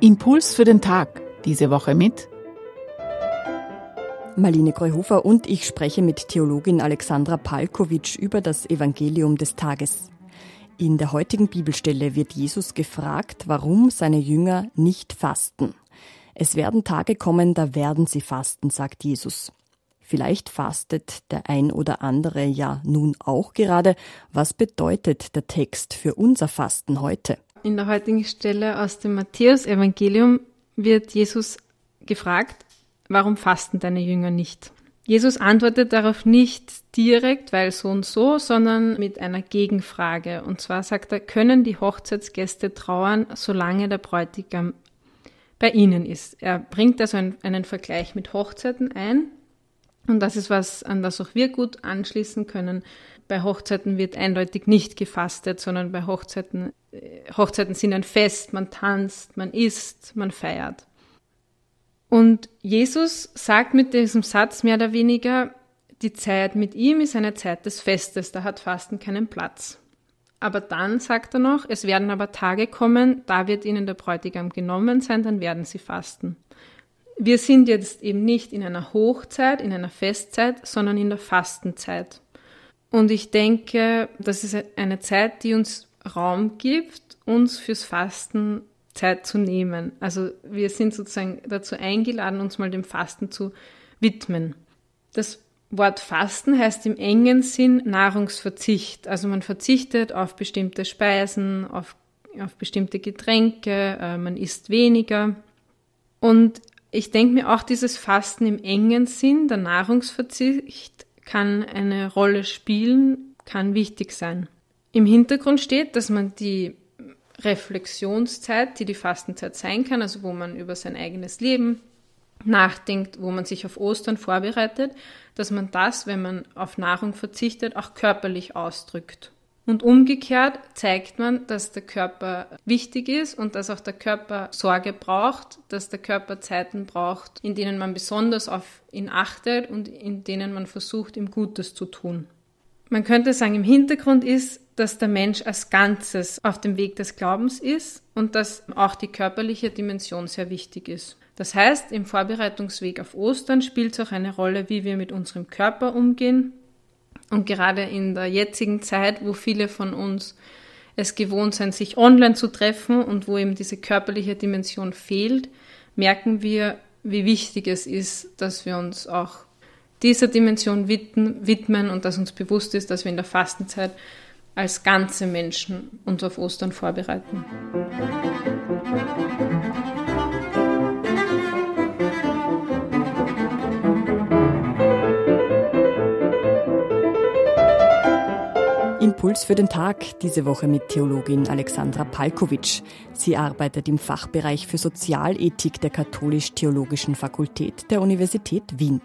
Impuls für den Tag. Diese Woche mit Marlene Kreuhofer und ich spreche mit Theologin Alexandra Palkovic über das Evangelium des Tages. In der heutigen Bibelstelle wird Jesus gefragt, warum seine Jünger nicht fasten. Es werden Tage kommen, da werden sie fasten, sagt Jesus. Vielleicht fastet der ein oder andere ja nun auch gerade. Was bedeutet der Text für unser Fasten heute? In der heutigen Stelle aus dem Matthäus-Evangelium wird Jesus gefragt, warum fasten deine Jünger nicht? Jesus antwortet darauf nicht direkt, weil so und so, sondern mit einer Gegenfrage. Und zwar sagt er, können die Hochzeitsgäste trauern, solange der Bräutigam bei ihnen ist? Er bringt also einen, einen Vergleich mit Hochzeiten ein. Und das ist was, an das auch wir gut anschließen können. Bei Hochzeiten wird eindeutig nicht gefastet, sondern bei Hochzeiten, äh, Hochzeiten sind ein Fest, man tanzt, man isst, man feiert. Und Jesus sagt mit diesem Satz mehr oder weniger, die Zeit mit ihm ist eine Zeit des Festes, da hat Fasten keinen Platz. Aber dann sagt er noch, es werden aber Tage kommen, da wird ihnen der Bräutigam genommen sein, dann werden sie fasten. Wir sind jetzt eben nicht in einer Hochzeit, in einer Festzeit, sondern in der Fastenzeit. Und ich denke, das ist eine Zeit, die uns Raum gibt, uns fürs Fasten Zeit zu nehmen. Also wir sind sozusagen dazu eingeladen, uns mal dem Fasten zu widmen. Das Wort Fasten heißt im engen Sinn Nahrungsverzicht. Also man verzichtet auf bestimmte Speisen, auf, auf bestimmte Getränke, äh, man isst weniger. Und ich denke mir auch dieses Fasten im engen Sinn, der Nahrungsverzicht, kann eine Rolle spielen, kann wichtig sein. Im Hintergrund steht, dass man die Reflexionszeit, die die Fastenzeit sein kann, also wo man über sein eigenes Leben nachdenkt, wo man sich auf Ostern vorbereitet, dass man das, wenn man auf Nahrung verzichtet, auch körperlich ausdrückt. Und umgekehrt zeigt man, dass der Körper wichtig ist und dass auch der Körper Sorge braucht, dass der Körper Zeiten braucht, in denen man besonders auf ihn achtet und in denen man versucht, ihm Gutes zu tun. Man könnte sagen, im Hintergrund ist, dass der Mensch als Ganzes auf dem Weg des Glaubens ist und dass auch die körperliche Dimension sehr wichtig ist. Das heißt, im Vorbereitungsweg auf Ostern spielt es auch eine Rolle, wie wir mit unserem Körper umgehen. Und gerade in der jetzigen Zeit, wo viele von uns es gewohnt sind, sich online zu treffen und wo eben diese körperliche Dimension fehlt, merken wir, wie wichtig es ist, dass wir uns auch dieser Dimension widmen und dass uns bewusst ist, dass wir in der Fastenzeit als ganze Menschen uns auf Ostern vorbereiten. Impuls für den Tag diese Woche mit Theologin Alexandra Palkovic. Sie arbeitet im Fachbereich für Sozialethik der Katholisch-Theologischen Fakultät der Universität Wien.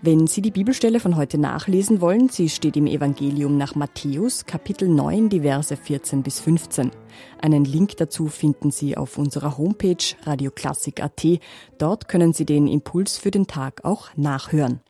Wenn Sie die Bibelstelle von heute nachlesen wollen, sie steht im Evangelium nach Matthäus, Kapitel 9, die Verse 14 bis 15. Einen Link dazu finden Sie auf unserer Homepage radioklassik.at. Dort können Sie den Impuls für den Tag auch nachhören.